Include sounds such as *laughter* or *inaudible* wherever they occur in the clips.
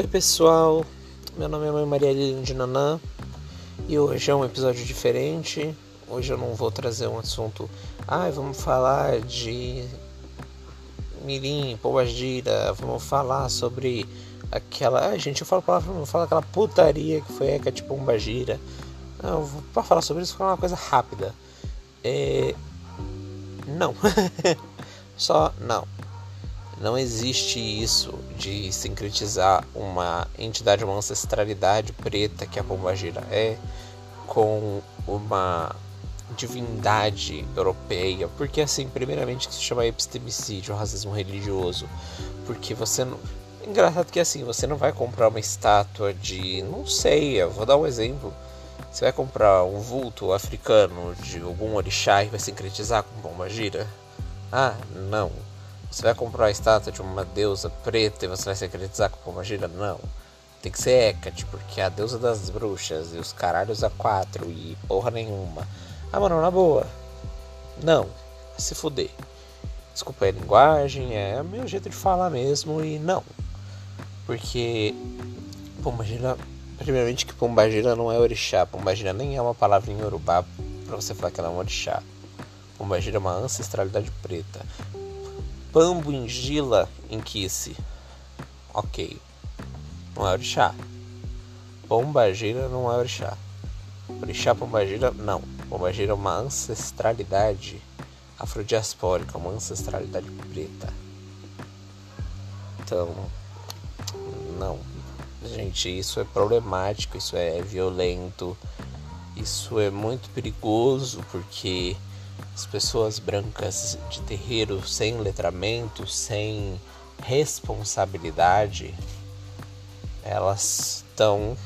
Oi pessoal, meu nome é Maria Lilian de Nanã e hoje é um episódio diferente. Hoje eu não vou trazer um assunto, ai, ah, vamos falar de mirim, gira, vamos falar sobre aquela, ai gente, eu falo palavra, vou falar aquela putaria que foi a tipo gira. Não, para falar sobre isso, falar uma coisa rápida. É... Não. *laughs* Só não. Não existe isso de sincretizar uma entidade, uma ancestralidade preta que a Pombagira é com uma divindade europeia, porque assim, primeiramente que se chama epistemicídio, racismo religioso, porque você não engraçado que assim, você não vai comprar uma estátua de, não sei, eu vou dar um exemplo. Você vai comprar um vulto africano de algum orixá e vai sincretizar com Pombagira? Ah, não. Você vai comprar uma estátua de uma deusa preta e você vai se acreditar com gira? Não. Tem que ser Hecate, porque é a deusa das bruxas e os caralhos a quatro e porra nenhuma. Ah, mano, na boa. Não. Se fuder. Desculpa a linguagem, é o meu jeito de falar mesmo e não. Porque Pombagira, primeiramente que Pombagira não é orixá. Pombagira nem é uma palavra em Yorubá pra você falar que ela é um orixá. Pombagira é uma ancestralidade preta. Pambo em Gila em Kisse. Ok. Não é orixá. Pombagira não é orixá. Orixá Pombagira, não. Pombagira é uma ancestralidade afrodiaspórica, uma ancestralidade preta. Então, não. Gente, isso é problemático, isso é violento, isso é muito perigoso porque as pessoas brancas de terreiro sem letramento, sem responsabilidade, elas estão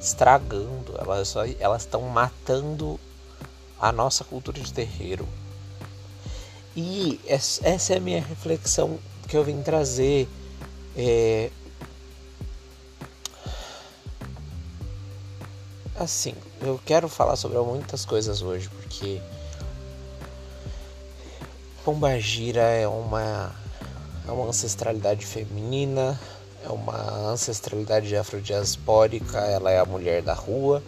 estragando, elas elas estão matando a nossa cultura de terreiro. E essa é a minha reflexão que eu vim trazer. É... Assim, eu quero falar sobre muitas coisas hoje, porque Pombagira é uma é uma ancestralidade feminina, é uma ancestralidade afrodiaspórica, ela é a mulher da rua.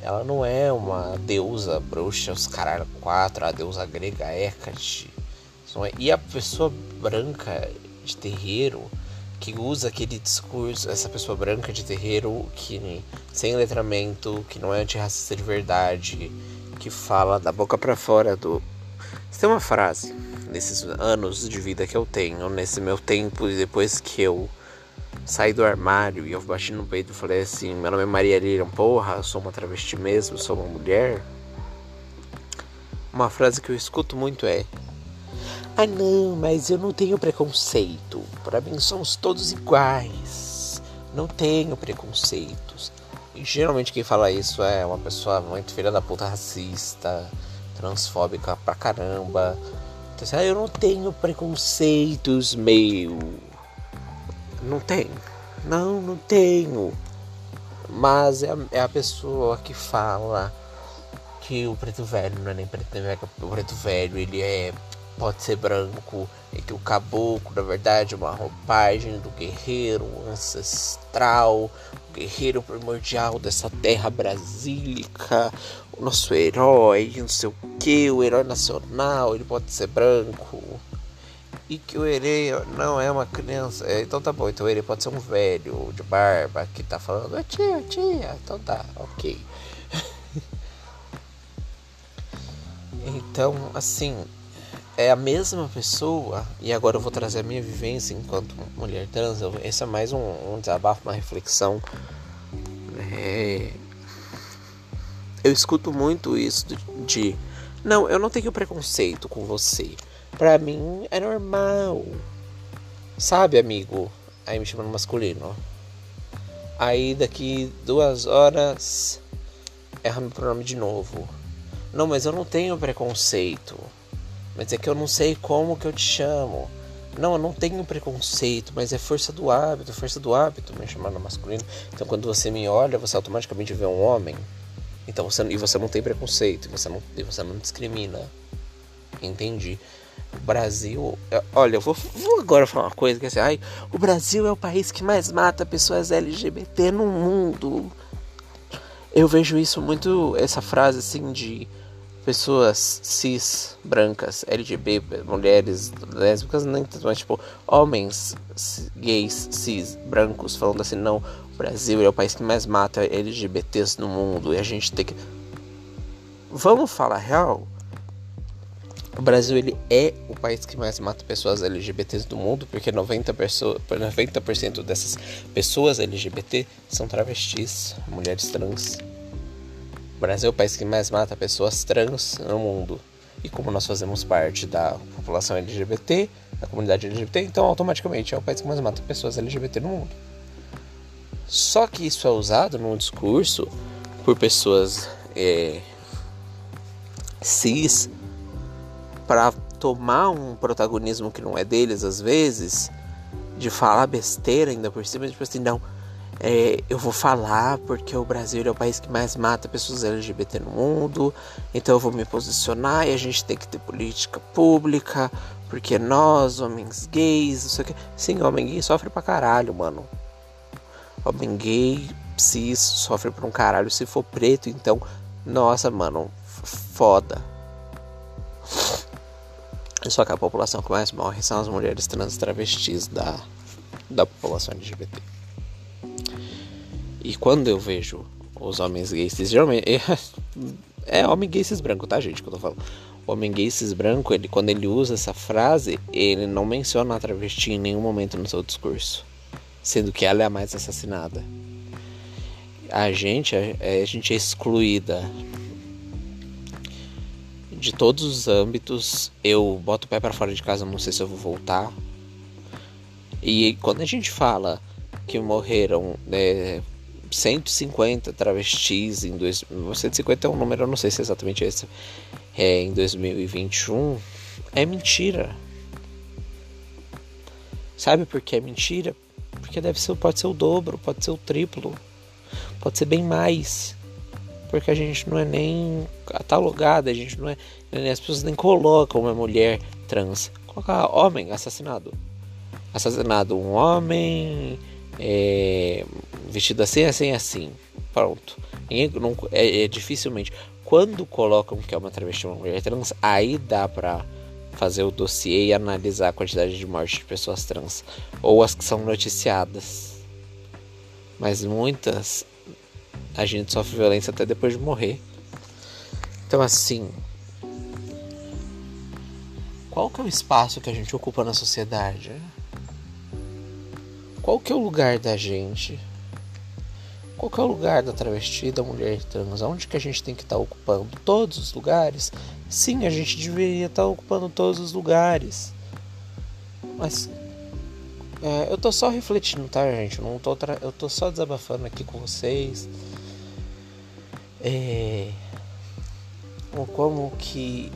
Ela não é uma deusa bruxa, os caralho quatro, a deusa grega Hecate. É, e a pessoa branca de terreiro, que usa aquele discurso, essa pessoa branca de terreiro que sem letramento, que não é antirracista de verdade, que fala da boca para fora do. Tem uma frase nesses anos de vida que eu tenho, nesse meu tempo e depois que eu saí do armário e eu bati no peito e falei assim: Meu nome é Maria Lilian, porra, eu sou uma travesti mesmo, sou uma mulher. Uma frase que eu escuto muito é: ah, não, mas eu não tenho preconceito. Para mim somos todos iguais. Não tenho preconceitos. Geralmente quem fala isso é uma pessoa muito filha da puta racista, transfóbica pra caramba. Então, assim, ah, eu não tenho preconceitos, meu. Não tenho. Não, não tenho. Mas é a, é a pessoa que fala que o preto velho não é nem preto velho, o preto velho ele é pode ser branco, e que o caboclo, na verdade, é uma roupagem do guerreiro ancestral, guerreiro primordial dessa terra brasílica, o nosso herói, não sei o que, o herói nacional, ele pode ser branco. E que o herê não é uma criança. É, então tá bom, então ele pode ser um velho de barba que tá falando, tia, tia, então tá, ok. *laughs* então, assim, é a mesma pessoa, e agora eu vou trazer a minha vivência enquanto mulher trans, esse é mais um, um desabafo, uma reflexão. É... Eu escuto muito isso de, Não, eu não tenho preconceito com você. Pra mim é normal. Sabe, amigo? Aí me chamando masculino. Aí daqui duas horas erra meu pronome de novo. Não, mas eu não tenho preconceito. Mas é que eu não sei como que eu te chamo. Não, eu não tenho preconceito, mas é força do hábito, força do hábito me chamar no masculino. Então quando você me olha, você automaticamente vê um homem. Então você e você não tem preconceito, você não, e você não discrimina. Entendi. o Brasil. Olha, eu vou, vou, agora falar uma coisa que é assim, ai, o Brasil é o país que mais mata pessoas LGBT no mundo. Eu vejo isso muito, essa frase assim de pessoas cis, brancas, LGBT, mulheres, lésbicas, nem tanto, mas tipo, homens gays, cis, brancos, falando assim, não, o Brasil é o país que mais mata LGBTs no mundo e a gente tem que. Vamos falar real? O Brasil ele é o país que mais mata pessoas LGBTs do mundo, porque 90%, pessoa, 90 dessas pessoas LGBT são travestis, mulheres trans. Brasil é o país que mais mata pessoas trans no mundo. E como nós fazemos parte da população LGBT, da comunidade LGBT, então automaticamente é o país que mais mata pessoas LGBT no mundo. Só que isso é usado num discurso por pessoas é, cis para tomar um protagonismo que não é deles às vezes, de falar besteira ainda por cima, tipo assim, não, é, eu vou falar porque o Brasil é o país que mais mata pessoas LGBT no mundo, então eu vou me posicionar e a gente tem que ter política pública, porque nós, homens gays, não sei o que. Sim, homem gay sofre pra caralho, mano. Homem gay, cis, sofre pra um caralho. Se for preto, então, nossa, mano, foda. Só que a população que mais morre são as mulheres trans travestis da, da população LGBT. E quando eu vejo os homens gays, geralmente. *laughs* É, é homem gay cis branco, tá, gente? Que eu tô falando. O homem gay cis branco, ele, quando ele usa essa frase, ele não menciona a travesti em nenhum momento no seu discurso. Sendo que ela é a mais assassinada. A gente, a, a gente é excluída de todos os âmbitos. Eu boto o pé para fora de casa, não sei se eu vou voltar. E quando a gente fala que morreram né, 150 travestis em dois, 150 é um número, eu não sei se é exatamente esse, é, em 2021, é mentira. Sabe por que é mentira? Porque deve ser, pode ser o dobro, pode ser o triplo, pode ser bem mais porque a gente não é nem catalogada, a gente não é. As pessoas nem colocam uma mulher trans. Colocar homem assassinado. Assassinado um homem é, vestido assim, assim, assim. Pronto. Não, é, é, dificilmente. Quando colocam que é uma travesti uma mulher trans, aí dá pra fazer o dossiê e analisar a quantidade de mortes de pessoas trans. Ou as que são noticiadas. Mas muitas a gente sofre violência até depois de morrer. Então assim, qual que é o espaço que a gente ocupa na sociedade? Qual que é o lugar da gente? Qual que é o lugar da travesti, da mulher trans? Onde que a gente tem que estar tá ocupando? Todos os lugares? Sim, a gente deveria estar tá ocupando todos os lugares. Mas é, eu tô só refletindo, tá, gente? Eu, não tô eu tô só desabafando aqui com vocês é, como que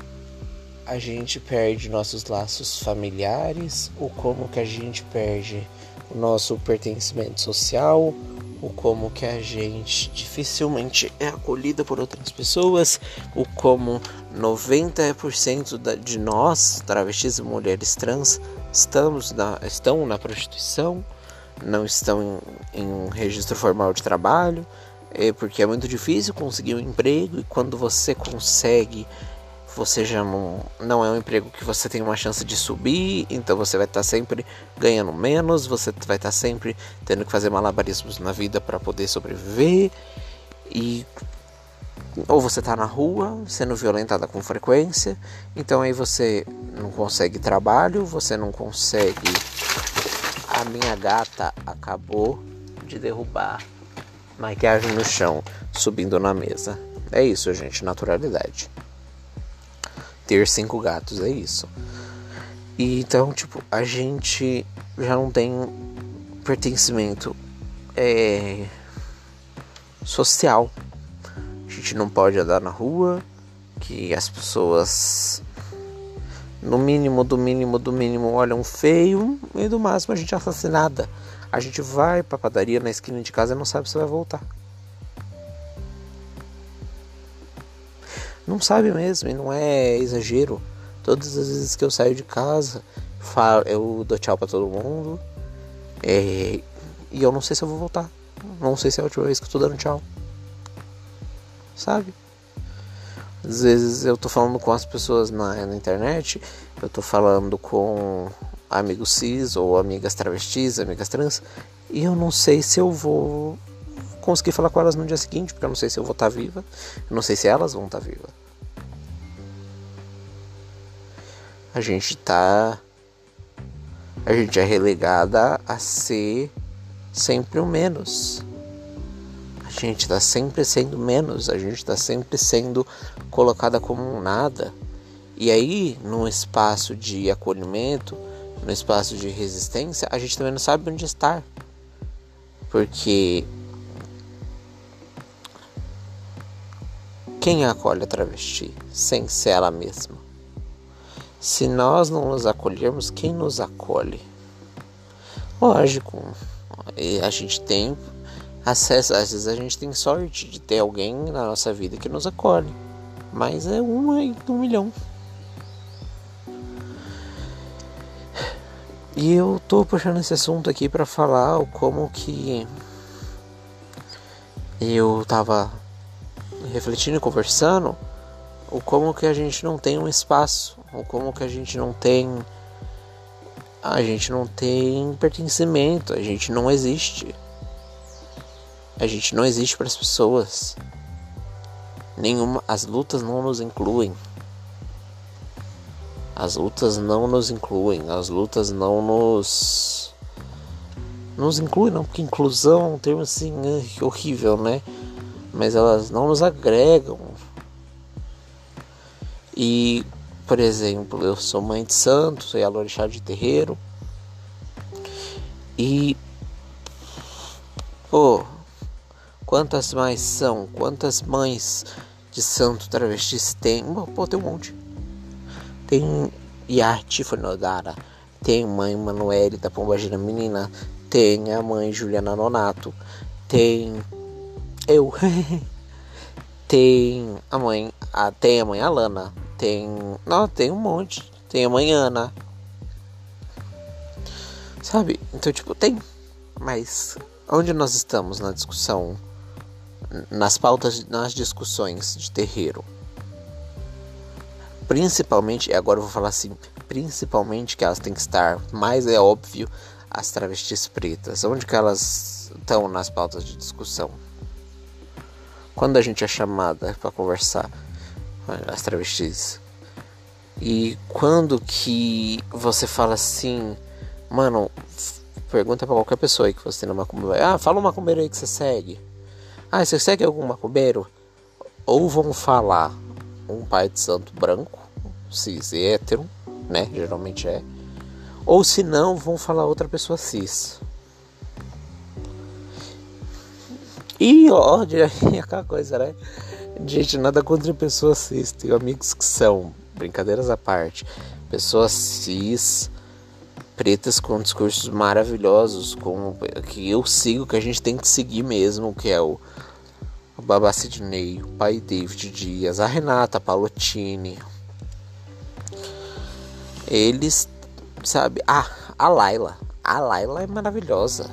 a gente perde nossos laços familiares, ou como que a gente perde o nosso pertencimento social, ou como que a gente dificilmente é acolhida por outras pessoas, ou como 90% de nós, travestis e mulheres trans, estamos na, estão na prostituição, não estão em, em um registro formal de trabalho, é porque é muito difícil conseguir um emprego e quando você consegue, você já não, não é um emprego que você tem uma chance de subir, então você vai estar tá sempre ganhando menos, você vai estar tá sempre tendo que fazer malabarismos na vida para poder sobreviver e ou você está na rua sendo violentada com frequência, então aí você não consegue trabalho, você não consegue. A minha gata acabou de derrubar maquiagem no chão, subindo na mesa. É isso, gente, naturalidade. Ter cinco gatos é isso. E então, tipo, a gente já não tem pertencimento é, social. A gente não pode andar na rua, que as pessoas no mínimo, do mínimo, do mínimo olham feio e do máximo a gente é assassinada. A gente vai pra padaria na esquina de casa e não sabe se vai voltar. Não sabe mesmo, e não é exagero. Todas as vezes que eu saio de casa, eu dou tchau para todo mundo. É, e eu não sei se eu vou voltar. Não sei se é a última vez que eu tô dando tchau. Sabe? Às vezes eu tô falando com as pessoas na, na internet, eu tô falando com amigos cis ou amigas travestis, amigas trans, e eu não sei se eu vou conseguir falar com elas no dia seguinte, porque eu não sei se eu vou estar tá viva, eu não sei se elas vão estar tá vivas. A gente tá. A gente é relegada a ser sempre o menos. A gente está sempre sendo menos, a gente está sempre sendo colocada como um nada. E aí, no espaço de acolhimento, no espaço de resistência, a gente também não sabe onde estar. Porque quem acolhe a travesti sem ser ela mesma? Se nós não nos acolhermos, quem nos acolhe? Lógico, a gente tem acesso, às vezes a gente tem sorte de ter alguém na nossa vida que nos acolhe, mas é uma em um milhão. E eu tô puxando esse assunto aqui para falar como que eu tava refletindo e conversando o como que a gente não tem um espaço, o como que a gente não tem a gente não tem pertencimento, a gente não existe. A gente não existe para as pessoas. Nenhuma, as lutas não nos incluem. As lutas não nos incluem, as lutas não nos nos incluem, não, porque inclusão é um termo assim horrível, né? Mas elas não nos agregam. E, por exemplo, eu sou mãe de santo, sou alorixá de terreiro. E pô, quantas mais são? Quantas mães de santo travestis tem? Pô, tem um monte. Tem Yati Fonodara, tem mãe Manuele da Pombagira Menina, tem a mãe Juliana Nonato, tem eu, *laughs* tem a mãe, a, tem a mãe Alana, tem, não, tem um monte, tem a mãe Ana, sabe? Então tipo tem, mas onde nós estamos na discussão, nas pautas, nas discussões de terreiro? Principalmente, agora eu vou falar assim, principalmente que elas têm que estar, mais é óbvio, as travestis pretas. Onde que elas estão nas pautas de discussão? Quando a gente é chamada para conversar as travestis? E quando que você fala assim, mano, pergunta para qualquer pessoa aí que você tem no macumbeiro, ah, fala um macumbeiro aí que você segue. Ah, você segue algum macumbeiro? Ou vão falar um pai de santo branco, cis e hétero, né? Geralmente é. Ou se não, vão falar outra pessoa cis. E ó, *laughs* aquela coisa, né? Gente, nada contra pessoas cis. Tenho amigos que são, brincadeiras à parte, pessoas cis, pretas com discursos maravilhosos, com que eu sigo, que a gente tem que seguir mesmo, que é o o Baba Sidney, o pai David Dias, a Renata Palottini. Eles, sabe, ah, a Laila. A Laila é maravilhosa,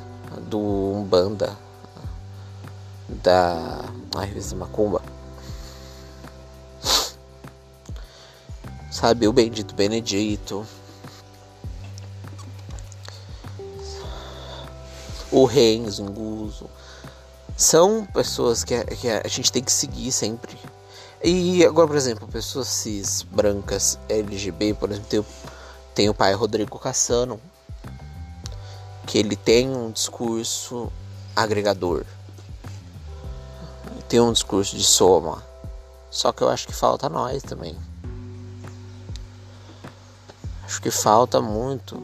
do Umbanda, da revista Macumba. Sabe, o Bendito Benedito. O Renzo Nguzo são pessoas que a, que a gente tem que seguir sempre. E agora, por exemplo, pessoas cis, brancas, LGB, por exemplo, tem, tem o pai Rodrigo Cassano, que ele tem um discurso agregador. Tem um discurso de soma. Só que eu acho que falta nós também. Acho que falta muito.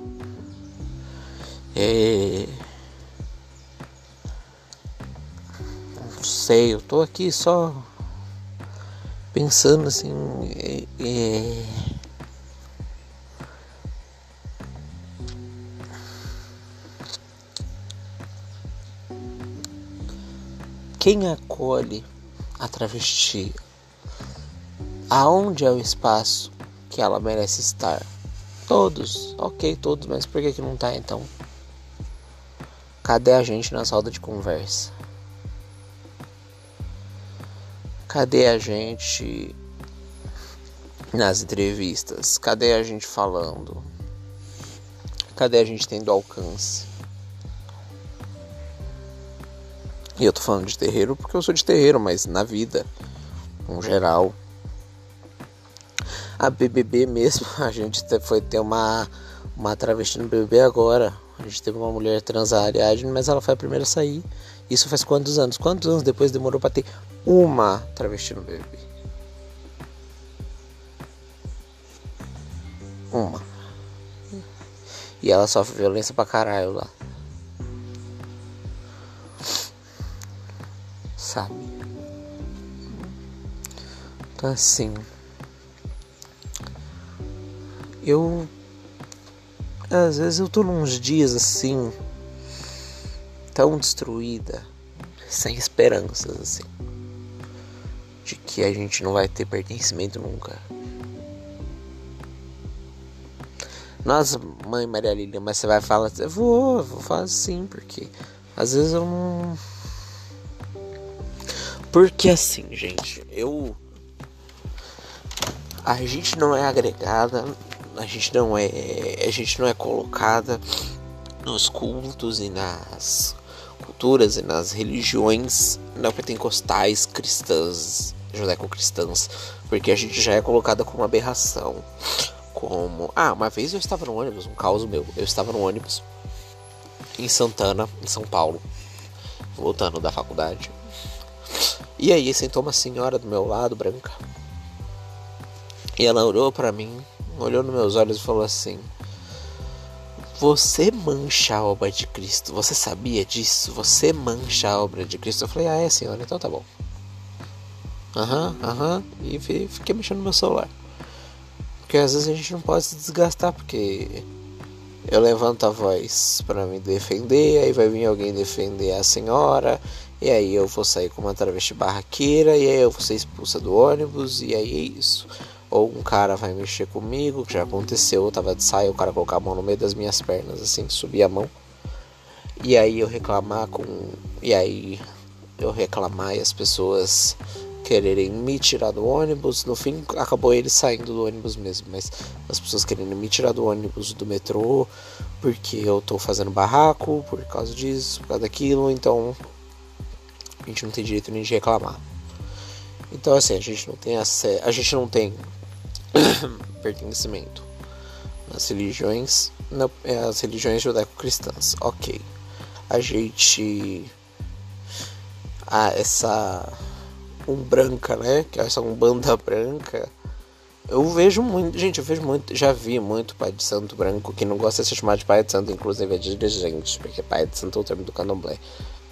É sei, eu tô aqui só pensando assim. Quem acolhe a travesti? Aonde é o espaço que ela merece estar. Todos, ok, todos, mas por que, que não tá então? Cadê a gente na rodas de conversa? Cadê a gente nas entrevistas? Cadê a gente falando? Cadê a gente tendo alcance? E eu tô falando de terreiro porque eu sou de terreiro, mas na vida, em geral. A BBB mesmo, *laughs* a gente foi ter uma, uma travesti no BBB agora. A gente teve uma mulher trans Ariadne, mas ela foi a primeira a sair. Isso faz quantos anos? Quantos anos depois demorou para ter uma travesti no BBB? Uma. E ela sofre violência pra caralho lá. Sabe? Então assim. Eu. Às vezes eu tô nos dias assim. Tão destruída. Sem esperanças assim. De que a gente não vai ter pertencimento nunca. Nossa, mãe Maria Lília, mas você vai falar, vou, vou falar sim, porque às vezes eu não. Porque assim, gente, eu. A gente não é agregada, a gente não é. A gente não é colocada nos cultos e nas culturas e nas religiões não pentecostais cristãs, judaico-cristãs, porque a gente já é colocada como aberração como. Ah, uma vez eu estava no ônibus, um caos meu. Eu estava no ônibus em Santana, em São Paulo, voltando da faculdade. E aí sentou uma senhora do meu lado, branca. E ela olhou para mim, olhou nos meus olhos e falou assim: Você mancha a obra de Cristo. Você sabia disso? Você mancha a obra de Cristo. Eu falei: Ah, é, senhora, então tá bom. Aham, aham. E fiquei mexendo no meu celular. Porque às vezes a gente não pode se desgastar, porque eu levanto a voz para me defender, aí vai vir alguém defender a senhora, e aí eu vou sair com uma travesti barraqueira, e aí eu vou ser expulsa do ônibus, e aí é isso. Ou um cara vai mexer comigo, que já aconteceu, eu tava de saia, o cara colocar a mão no meio das minhas pernas, assim, subir a mão. E aí eu reclamar com. E aí eu reclamar e as pessoas quererem me tirar do ônibus. No fim, acabou ele saindo do ônibus mesmo, mas as pessoas querendo me tirar do ônibus do metrô porque eu tô fazendo barraco por causa disso, por causa daquilo, então a gente não tem direito nem de reclamar. Então assim, a gente não tem acesso, a gente não tem *coughs* pertencimento nas religiões, não, é, as religiões judaico-cristãs. OK. A gente ah, essa branca, né? Que é essa umbanda branca. Eu vejo muito, gente, eu vejo muito, já vi muito pai de santo branco que não gosta de ser chamado de pai de santo, inclusive é dirigente, porque pai de santo é o termo do candomblé.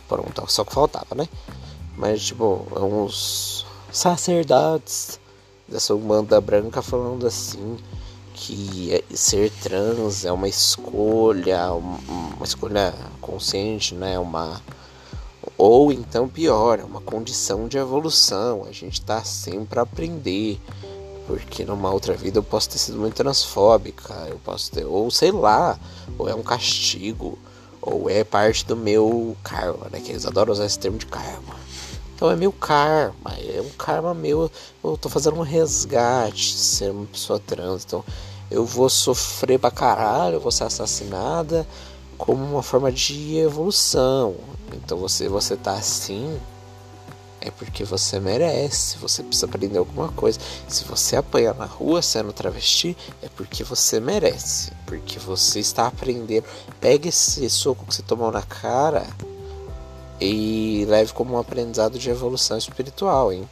Pronto, só que faltava, né? Mas, tipo, uns sacerdotes dessa umbanda branca falando assim que é, ser trans é uma escolha, uma escolha consciente, né? Uma ou então pior, é uma condição de evolução. A gente está sempre a aprender. Porque numa outra vida eu posso ter sido muito transfóbica, eu posso ter, ou sei lá, ou é um castigo, ou é parte do meu karma, né? Que eles adoram usar esse termo de karma. Então é meu karma, é um karma meu. Eu tô fazendo um resgate, ser uma pessoa trans. Então eu vou sofrer pra caralho, eu vou ser assassinada como uma forma de evolução. Então você você tá assim é porque você merece, você precisa aprender alguma coisa. Se você apanha na rua sendo travesti, é porque você merece, porque você está aprendendo. Pega esse soco que você tomou na cara e leve como um aprendizado de evolução espiritual, hein?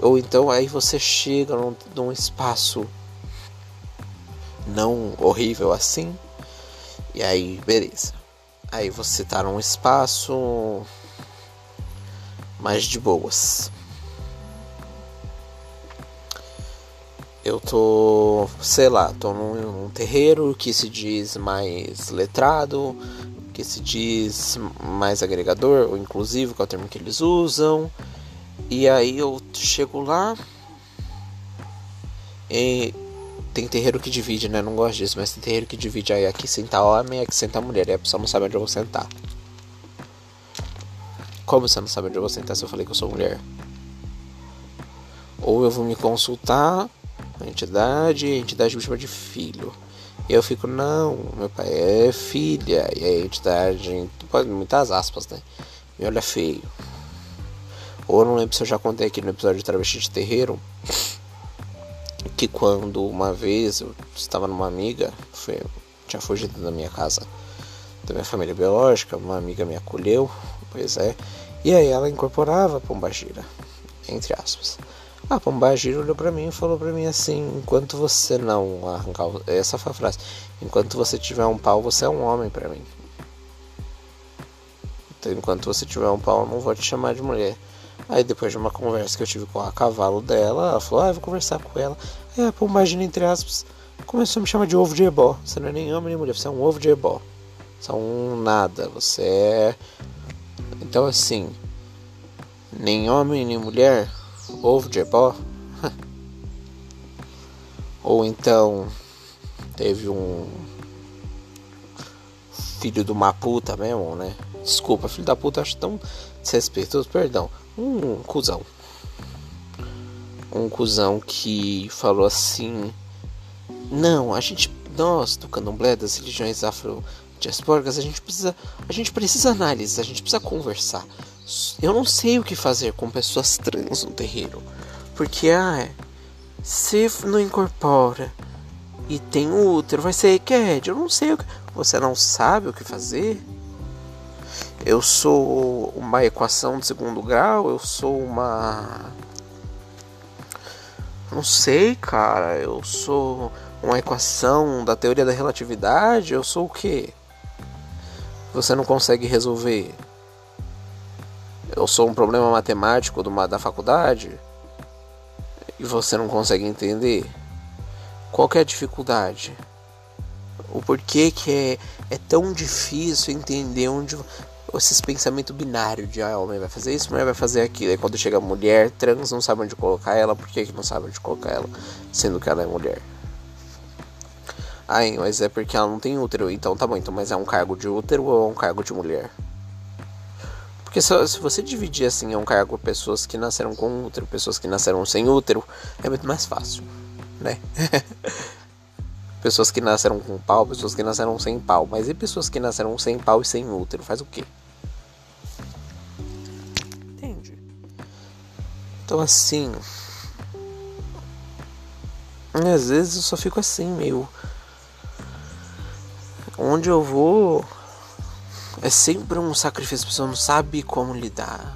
Ou então aí você chega num, num espaço não horrível assim, e aí beleza. Aí você tá num espaço mais de boas. Eu tô, sei lá, tô num, num terreiro que se diz mais letrado, que se diz mais agregador ou inclusivo, que é o termo que eles usam. E aí eu chego lá e tem terreiro que divide, né? Não gosto disso, mas tem terreiro que divide. Aí aqui senta homem, aqui senta mulher. Aí a pessoa não sabe onde eu vou sentar. Como você não sabe onde eu vou sentar se eu falei que eu sou mulher? Ou eu vou me consultar a entidade, a entidade me chama de filho. E eu fico, não, meu pai é filha. E a entidade, muitas aspas, né? Me olha feio. Ou eu não lembro se eu já contei aqui no episódio de Travesti de Terreiro que quando uma vez eu estava numa amiga, foi, tinha fugido da minha casa, da minha família biológica, uma amiga me acolheu, pois é, e aí ela incorporava a pombagira, entre aspas. A pombagira olhou para mim e falou para mim assim: enquanto você não arrancar, essa foi a frase, enquanto você tiver um pau, você é um homem para mim. Então, enquanto você tiver um pau, eu não vou te chamar de mulher. Aí depois de uma conversa que eu tive com a cavalo dela, ela falou, ah, eu vou conversar com ela. Aí a pombagina, entre aspas, começou a me chamar de ovo de ebó. Você não é nem homem nem mulher, você é um ovo de ebó. Você é um nada, você é... Então assim, nem homem nem mulher, ovo de ebó. *laughs* Ou então, teve um filho de uma puta mesmo, né? Desculpa, filho da puta, acho tão desrespeitoso, perdão um cuzão. Um cuzão que falou assim: Não, a gente, nós do candomblé das religiões afro-diaspóricas, a gente precisa, a gente precisa analisar, a gente precisa conversar. Eu não sei o que fazer com pessoas trans no terreiro, porque ah, se não incorpora e tem útero, vai ser EQED. Eu não sei o que. Você não sabe o que fazer? Eu sou uma equação de segundo grau, eu sou uma. Não sei, cara. Eu sou uma equação da teoria da relatividade, eu sou o quê? Você não consegue resolver? Eu sou um problema matemático uma, da faculdade e você não consegue entender? Qual é a dificuldade? O porquê que é, é tão difícil entender onde esses pensamentos binários de ah, homem vai fazer isso, mulher vai fazer aquilo. Aí quando chega mulher trans, não sabe onde colocar ela, por que, que não sabe onde colocar ela, sendo que ela é mulher? Ai, mas é porque ela não tem útero, então tá bom, então, mas é um cargo de útero ou é um cargo de mulher? Porque se, se você dividir assim, é um cargo pessoas que nasceram com útero, pessoas que nasceram sem útero, é muito mais fácil, né? *laughs* pessoas que nasceram com pau, pessoas que nasceram sem pau. Mas e pessoas que nasceram sem pau e sem útero? Faz o quê? Então assim. Às vezes eu só fico assim, meio. Onde eu vou. É sempre um sacrifício, a pessoa não sabe como lidar.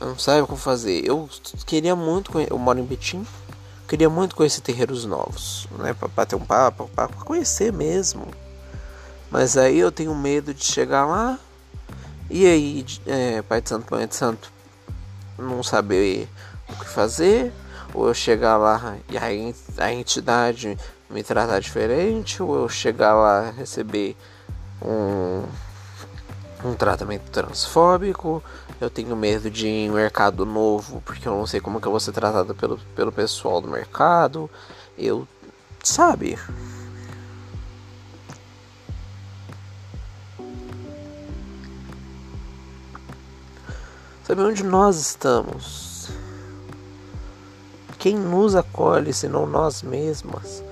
Não sabe como fazer. Eu queria muito. Eu moro em Betim. Queria muito conhecer terreiros novos, né? Pra bater um papo, pra conhecer mesmo. Mas aí eu tenho medo de chegar lá. E aí, é, Pai de Santo, Mãe de Santo, não saber o que fazer, ou eu chegar lá e a entidade me tratar diferente, ou eu chegar lá receber um, um tratamento transfóbico, eu tenho medo de ir em mercado novo, porque eu não sei como que eu vou ser tratada pelo, pelo pessoal do mercado, eu, sabe... Saber onde nós estamos? Quem nos acolhe senão nós mesmas?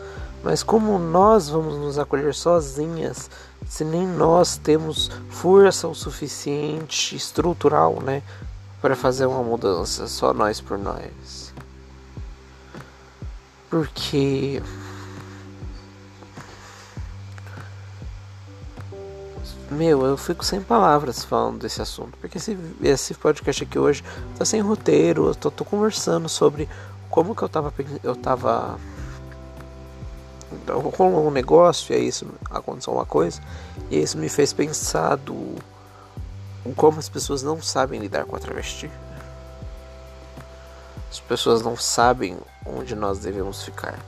Mas como nós vamos nos acolher sozinhas se nem nós temos força o suficiente estrutural, né, para fazer uma mudança, só nós por nós? Porque Meu, eu fico sem palavras falando desse assunto. Porque esse, esse podcast aqui hoje tá sem roteiro. Eu tô, tô conversando sobre como que eu tava eu tava rolou um negócio e aí isso aconteceu uma coisa e isso me fez pensar do como as pessoas não sabem lidar com a travesti. As pessoas não sabem onde nós devemos ficar.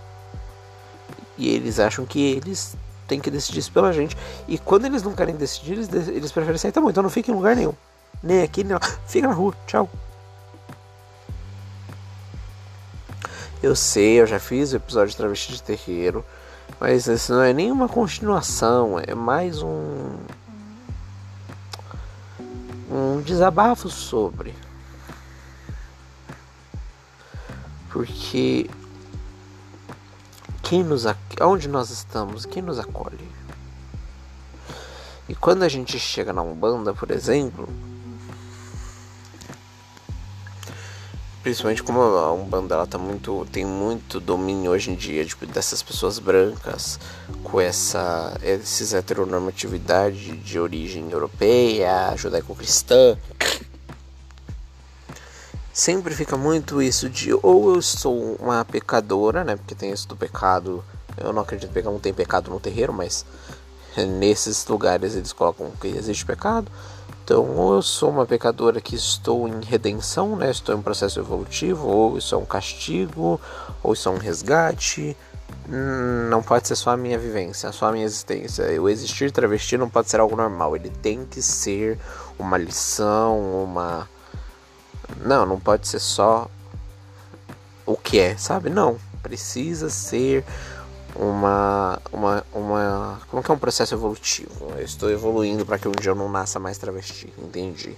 E eles acham que eles têm que decidir isso pela gente. E quando eles não querem decidir eles, eles preferem sair bom então não fique em lugar nenhum. Nem aqui nem lá. Fica na rua. Tchau Eu sei, eu já fiz o episódio de travesti de terreiro, mas isso não é nenhuma continuação, é mais um um desabafo sobre. Porque quem nos onde nós estamos, quem nos acolhe? E quando a gente chega na Umbanda, por exemplo, principalmente como a Umbanda ela tá muito tem muito domínio hoje em dia tipo, dessas pessoas brancas com essa esses heteronormatividade de origem europeia, judaico-cristã. Sempre fica muito isso de ou eu sou uma pecadora, né? Porque tem isso do pecado. Eu não acredito que não tem pecado no terreiro, mas *laughs* nesses lugares eles colocam que existe pecado. Então, ou eu sou uma pecadora que estou em redenção, né? Estou em processo evolutivo, ou isso é um castigo, ou isso é um resgate. Hum, não pode ser só a minha vivência, só a minha existência. O existir travesti não pode ser algo normal. Ele tem que ser uma lição, uma. Não, não pode ser só o que é, sabe? Não. Precisa ser uma, uma, uma. Como que é um processo evolutivo? Eu estou evoluindo para que um dia eu não nasça mais travesti, entendi.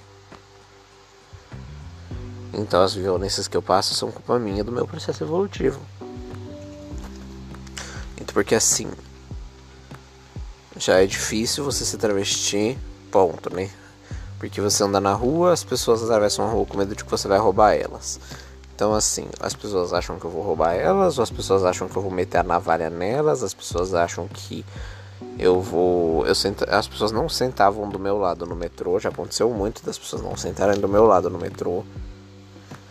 Então as violências que eu passo são culpa minha do meu processo evolutivo. Então, porque assim. Já é difícil você se travesti, ponto, né? Porque você anda na rua, as pessoas atravessam a rua com medo de que você vai roubar elas. Então, assim, as pessoas acham que eu vou roubar elas, ou as pessoas acham que eu vou meter a navalha nelas, as pessoas acham que eu vou. Eu senta, as pessoas não sentavam do meu lado no metrô, já aconteceu muito das pessoas não sentarem do meu lado no metrô.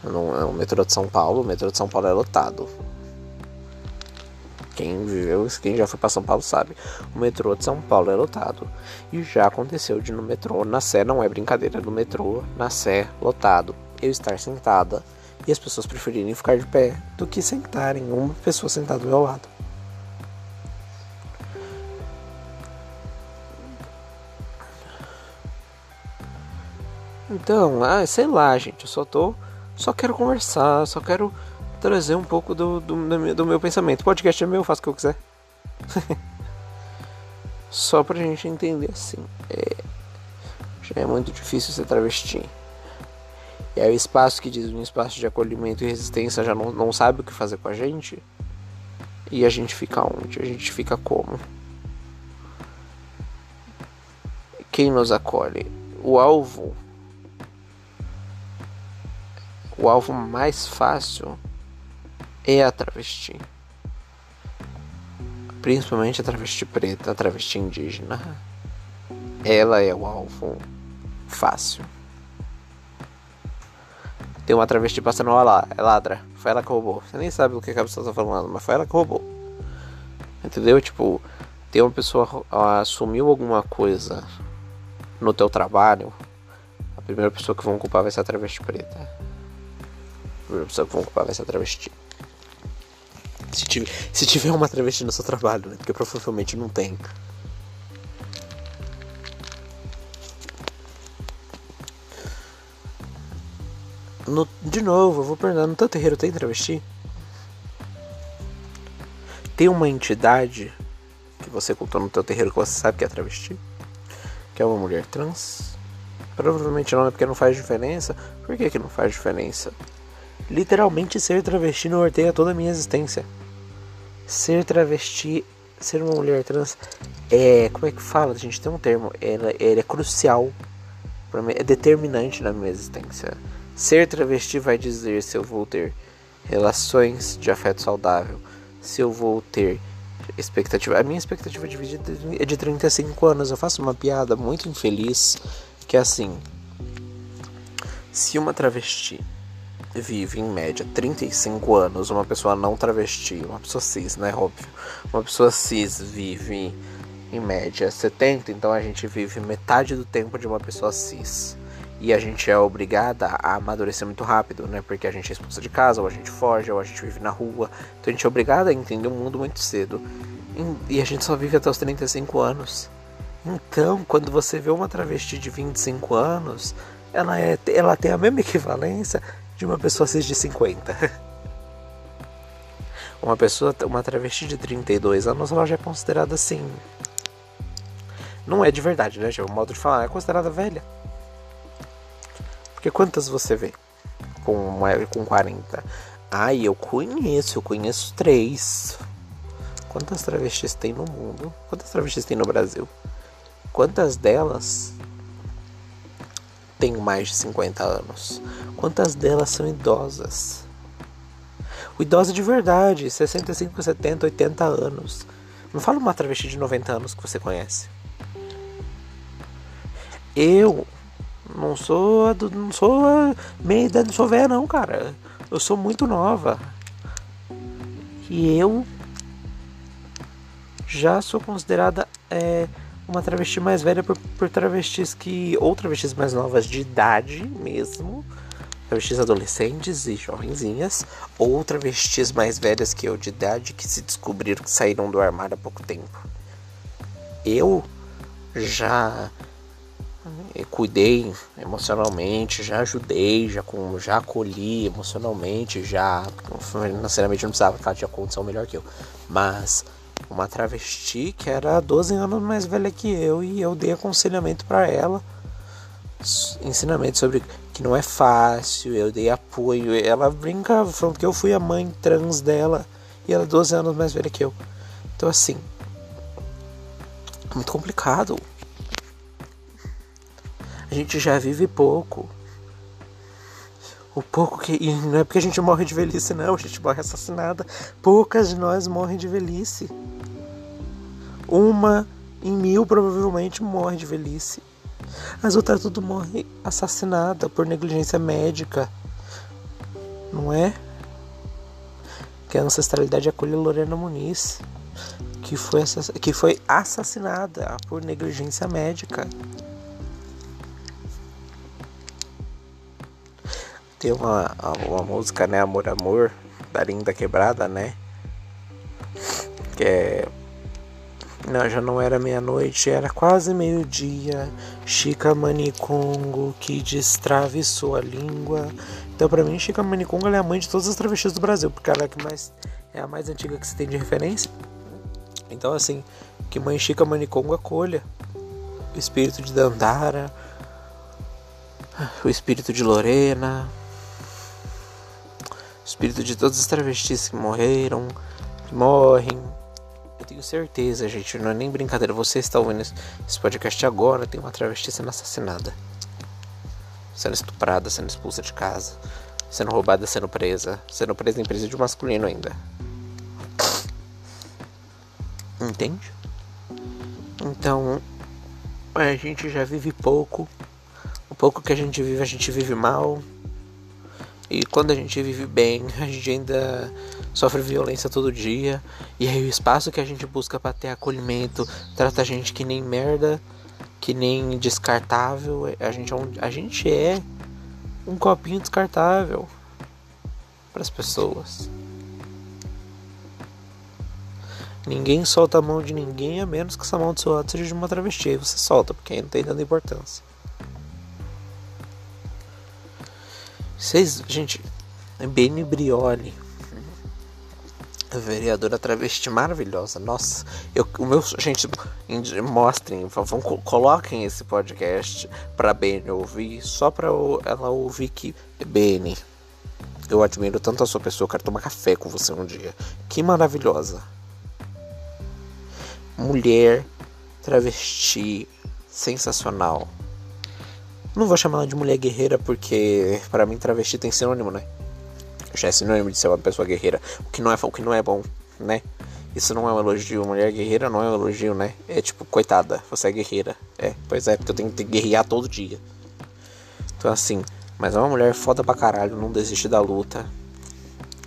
No, no metrô de São Paulo, o metrô de São Paulo é lotado. Quem viveu, quem já foi para São Paulo sabe. O metrô de São Paulo é lotado. E já aconteceu de no metrô, na Sé, não é brincadeira, no metrô, na Sé, lotado, eu estar sentada e as pessoas preferirem ficar de pé do que sentarem uma pessoa sentada do meu lado. Então, ah, sei lá, gente, eu só tô. Só quero conversar, só quero trazer um pouco do, do, do meu pensamento. Podcast é meu, eu faço o que eu quiser. *laughs* só pra gente entender assim. É, já é muito difícil ser travesti. E aí o espaço que diz um espaço de acolhimento e resistência já não, não sabe o que fazer com a gente. E a gente fica onde? A gente fica como? Quem nos acolhe? O alvo. O alvo mais fácil é a travesti. Principalmente a travesti preta, a travesti indígena. Ela é o alvo fácil. Tem uma travesti passando lá, é ladra. Foi ela que roubou. Você nem sabe o que a pessoa tá falando, mas foi ela que roubou. Entendeu? Tipo, tem uma pessoa assumiu alguma coisa no teu trabalho, a primeira pessoa que vão culpar vai ser a travesti preta. A primeira pessoa que vão culpar vai ser a travesti. Se tiver, se tiver uma travesti no seu trabalho, né? Porque provavelmente não tem. No, de novo, eu vou perguntar, no teu terreiro tem travesti? Tem uma entidade que você contou no teu terreiro que você sabe que é travesti? Que é uma mulher trans? Provavelmente não, é porque não faz diferença. Por que, que não faz diferença? Literalmente ser travesti norteia toda a minha existência. Ser travesti, ser uma mulher trans é. Como é que fala? A gente tem um termo. Ele é crucial. Mim, é determinante na minha existência. Ser travesti vai dizer se eu vou ter relações de afeto saudável, se eu vou ter expectativa. A minha expectativa de vida é de 35 anos. Eu faço uma piada muito infeliz que é assim: se uma travesti vive em média 35 anos, uma pessoa não travesti, uma pessoa cis, né? Óbvio. Uma pessoa cis vive em média 70, então a gente vive metade do tempo de uma pessoa cis e a gente é obrigada a amadurecer muito rápido, né? Porque a gente é expulsa de casa, ou a gente foge, ou a gente vive na rua. Então a gente é obrigada a entender o mundo muito cedo. E a gente só vive até os 35 anos. Então, quando você vê uma travesti de 25 anos, ela, é, ela tem a mesma equivalência de uma pessoa cis de 50. *laughs* Uma pessoa, uma travesti de 32 anos, ela já é considerada assim. Não é de verdade, né? É um modo de falar, é considerada velha. Porque quantas você vê com, com 40? Ai, eu conheço, eu conheço três. Quantas travestis tem no mundo? Quantas travestis tem no Brasil? Quantas delas têm mais de 50 anos? Quantas delas são idosas? O idoso de verdade, 65, 70, 80 anos. Não fala uma travesti de 90 anos que você conhece. Eu não sou não sou meia idade, não sou velha não, cara. Eu sou muito nova. E eu já sou considerada é, uma travesti mais velha por, por travestis que. ou travestis mais novas de idade mesmo. Travestis adolescentes e jovenzinhas, ou travestis mais velhas que eu de idade que se descobriram que saíram do armário há pouco tempo. Eu já cuidei emocionalmente, já ajudei, já, com, já acolhi emocionalmente, já financeiramente não precisava que ela tinha condição melhor que eu. Mas uma travesti que era 12 anos mais velha que eu e eu dei aconselhamento para ela, ensinamento sobre que não é fácil, eu dei apoio. Ela brincava falando que eu fui a mãe trans dela e ela é 12 anos mais velha que eu. Então assim, muito complicado. A gente já vive pouco. O pouco que. E não é porque a gente morre de velhice, não, a gente morre assassinada. Poucas de nós morrem de velhice. Uma em mil provavelmente morre de velhice. As outras tudo morre assassinada por negligência médica. Não é? Que a ancestralidade acolhe Lorena Muniz, que foi, que foi assassinada por negligência médica. Tem uma, uma música, né? Amor, Amor, da Linda Quebrada, né? Que é. Não, já não era meia-noite, era quase meio-dia. Chica Manicongo que destrave sua língua. Então, pra mim, Chica Manicongo é a mãe de todas as travestis do Brasil, porque ela é, que mais, é a mais antiga que se tem de referência. Então, assim, que mãe Chica Manicongo acolha o espírito de Dandara, o espírito de Lorena, espírito de todos os travestis que morreram, que morrem. Eu tenho certeza, gente, não é nem brincadeira. Você está ouvindo esse podcast agora, tem uma travesti sendo assassinada, sendo estuprada, sendo expulsa de casa, sendo roubada, sendo presa, sendo presa em presídio masculino ainda. Entende? Então, a gente já vive pouco. O pouco que a gente vive, a gente vive mal. E quando a gente vive bem, *laughs* a gente ainda sofre violência todo dia. E aí o espaço que a gente busca para ter acolhimento trata a gente que nem merda, que nem descartável. A gente é um, a gente é um copinho descartável para as pessoas. Ninguém solta a mão de ninguém a menos que essa mão do seu lado seja de uma travesti. Aí você solta, porque aí não tem tanta importância. Vocês, gente, Beni Brioli, vereadora travesti maravilhosa. Nossa, eu, o meu, gente, mostrem, vão, coloquem esse podcast pra Beni ouvir, só pra ela ouvir que Beni, eu admiro tanto a sua pessoa, quero tomar café com você um dia. Que maravilhosa. Mulher travesti sensacional. Não vou chamar ela de mulher guerreira porque para mim travesti tem sinônimo, né? Já é sinônimo de ser uma pessoa guerreira, o que não é, o que não é bom, né? Isso não é um elogio, mulher guerreira não é um elogio, né? É tipo, coitada, você é guerreira. É, pois é, porque eu tenho que guerrear todo dia. Então assim, mas é uma mulher foda pra caralho, não desiste da luta.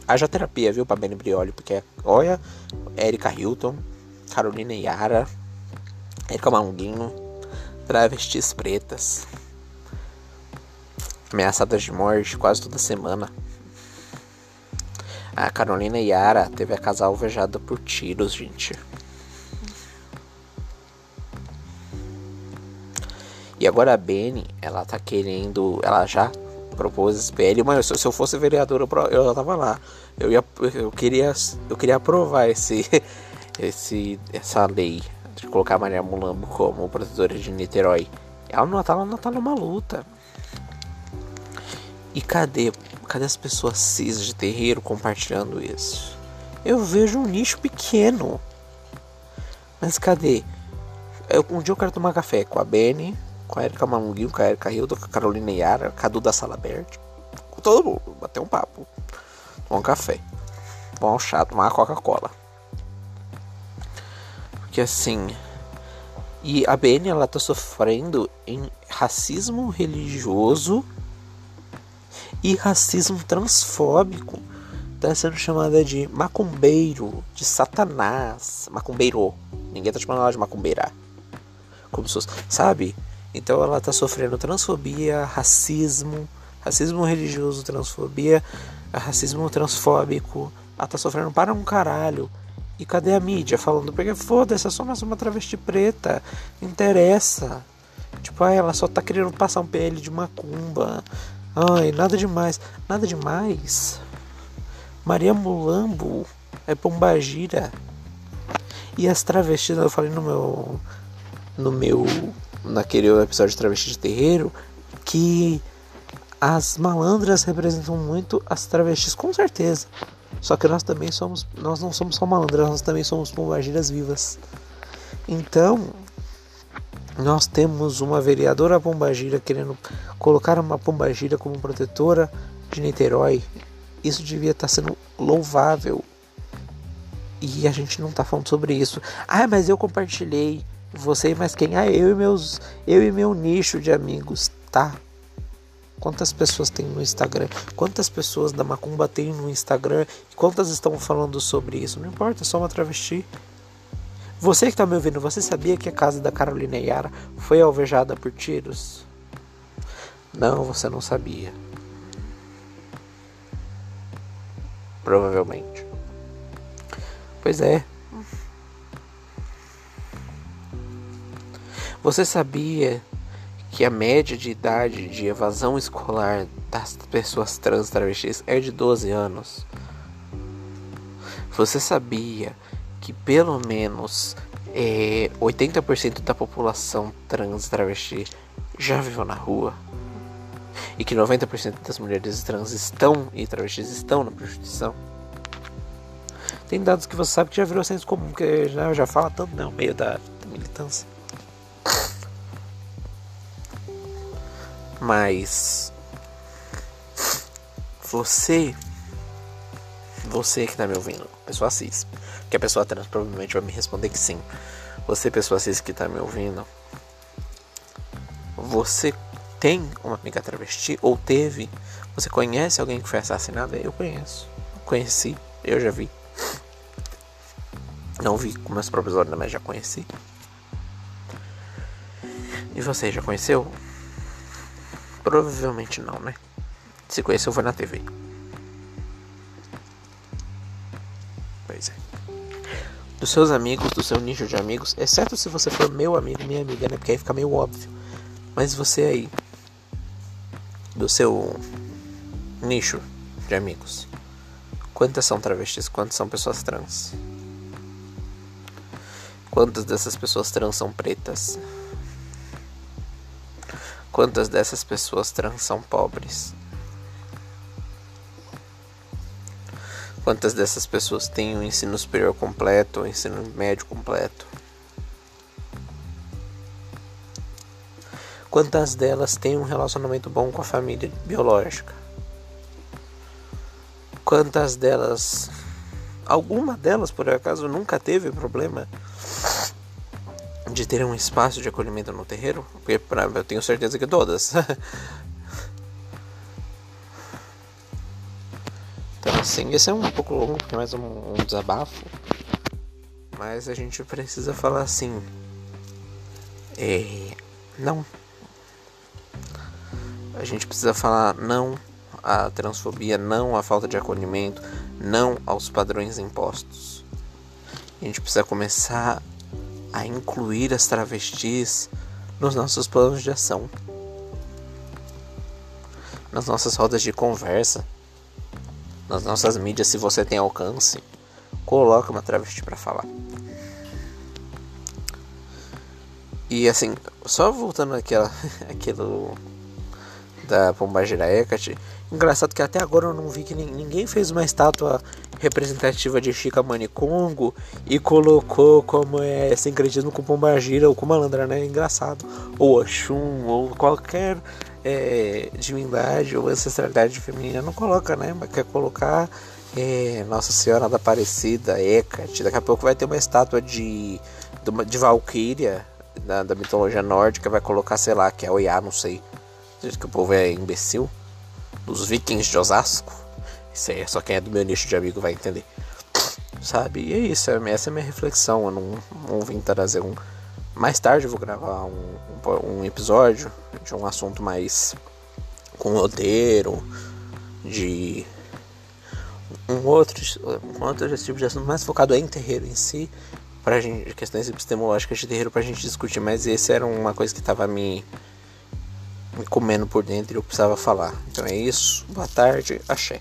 Haja terapia, viu, pra Benny Brioli, porque olha, Erika Hilton, Carolina Yara, Erika Malunguinho, travestis pretas ameaçadas de morte quase toda semana. A Carolina Yara teve a casa alvejada por tiros, gente. E agora a Benny, ela tá querendo. Ela já propôs esse mas se eu fosse vereador eu, eu tava lá. Eu, ia, eu, queria, eu queria aprovar esse, *laughs* esse, essa lei de colocar a Maria Mulambo como protetora de Niterói. Ela não tá, ela não tá numa luta. E cadê? Cadê as pessoas cis de terreiro compartilhando isso? Eu vejo um nicho pequeno. Mas cadê? Eu, um dia eu quero tomar café com a Benny, com a Erika Malunguinho, com a Erika Hilda, com a Carolina Yara, Cadu da Sala Aberta. Com todo mundo. Bater um papo. Tomar um café. Tomar um chá, tomar uma Coca-Cola. Porque assim. E a BN ela tá sofrendo em racismo religioso e racismo transfóbico. Tá sendo chamada de macumbeiro, de satanás, macumbeiro. Ninguém tá chamando ela de macumbeira. Como se fosse, sabe? Então ela tá sofrendo transfobia, racismo, racismo religioso, transfobia, racismo transfóbico. Ela tá sofrendo para um caralho. E cadê a mídia falando? Porque foda-se, é só mais uma travesti preta. Interessa. Tipo, ai, ela só tá querendo passar um PL de macumba. Ai, nada demais. Nada demais. Maria Mulambo é pombagira. E as travestis, eu falei no meu. No meu. Naquele episódio de travesti de terreiro. Que as malandras representam muito as travestis, com certeza. Só que nós também somos, nós não somos só malandras, nós também somos pombagiras vivas. Então, nós temos uma vereadora pombagira querendo colocar uma pombagira como protetora de Niterói. Isso devia estar sendo louvável. E a gente não está falando sobre isso. Ah, mas eu compartilhei. Você mais quem? Ah, eu e meus, eu e meu nicho de amigos, tá? Quantas pessoas tem no Instagram? Quantas pessoas da Macumba tem no Instagram? Quantas estão falando sobre isso? Não importa, é só uma travesti. Você que está me ouvindo, você sabia que a casa da Carolina Yara foi alvejada por tiros? Não, você não sabia. Provavelmente. Pois é. Você sabia que a média de idade de evasão escolar das pessoas trans travestis é de 12 anos. Você sabia que pelo menos é, 80% da população trans travesti já viveu na rua? E que 90% das mulheres trans estão e travestis estão na prostituição? Tem dados que você sabe que já virou senso comum, que já, já fala tanto no meio da, da militância. Mas você, você que tá me ouvindo, pessoa cis, que a pessoa trans provavelmente vai me responder que sim. Você, pessoa cis que tá me ouvindo, você tem uma amiga travesti ou teve? Você conhece alguém que foi assassinado? Eu conheço. Conheci, eu já vi. Não vi com meus próprios olhos, mas já conheci. E você já conheceu? Provavelmente não, né? Se conheceu foi na TV. Dos seus amigos, do seu nicho de amigos, exceto se você for meu amigo, minha amiga, né? Porque aí fica meio óbvio. Mas você aí, do seu nicho de amigos, quantas são travestis? Quantas são pessoas trans? Quantas dessas pessoas trans são pretas? Quantas dessas pessoas trans são pobres? Quantas dessas pessoas têm o um ensino superior completo, o um ensino médio completo? Quantas delas têm um relacionamento bom com a família biológica? Quantas delas, alguma delas por acaso nunca teve problema de ter um espaço de acolhimento no terreiro? Porque eu tenho certeza que todas. *laughs* assim, esse é um pouco longo, porque é mais um, um desabafo. Mas a gente precisa falar assim. É, não. A gente precisa falar não à transfobia, não à falta de acolhimento, não aos padrões impostos. A gente precisa começar a incluir as travestis nos nossos planos de ação. nas nossas rodas de conversa, nas nossas mídias, se você tem alcance, coloca uma travesti para falar. E assim, só voltando àquela, *laughs* aquilo da Pombagira Hecate, engraçado que até agora eu não vi que ninguém fez uma estátua representativa de Chica Manicongo e colocou como é sincretismo com Pombagira ou com Malandra, né? Engraçado. Ou Oxum, ou qualquer é, divindade ou ancestralidade feminina não coloca, né? Mas quer colocar é, Nossa Senhora da Aparecida, Hecate. Daqui a pouco vai ter uma estátua de, de, de Valkyria da, da mitologia nórdica. Vai colocar, sei lá, que é Oiá, não sei. Que o povo é imbecil. Dos vikings de Osasco. Isso aí, só quem é do meu nicho de amigo vai entender. Sabe? E é isso, essa é a minha reflexão. Eu não, não vim trazer um. Mais tarde eu vou gravar um, um, episódio de um assunto mais com roteiro, de um outro, um outro tipo de assunto mais focado em terreiro em si, pra gente, questões epistemológicas de terreiro pra gente discutir, mas esse era uma coisa que tava me, me comendo por dentro e eu precisava falar. Então é isso, boa tarde, axé.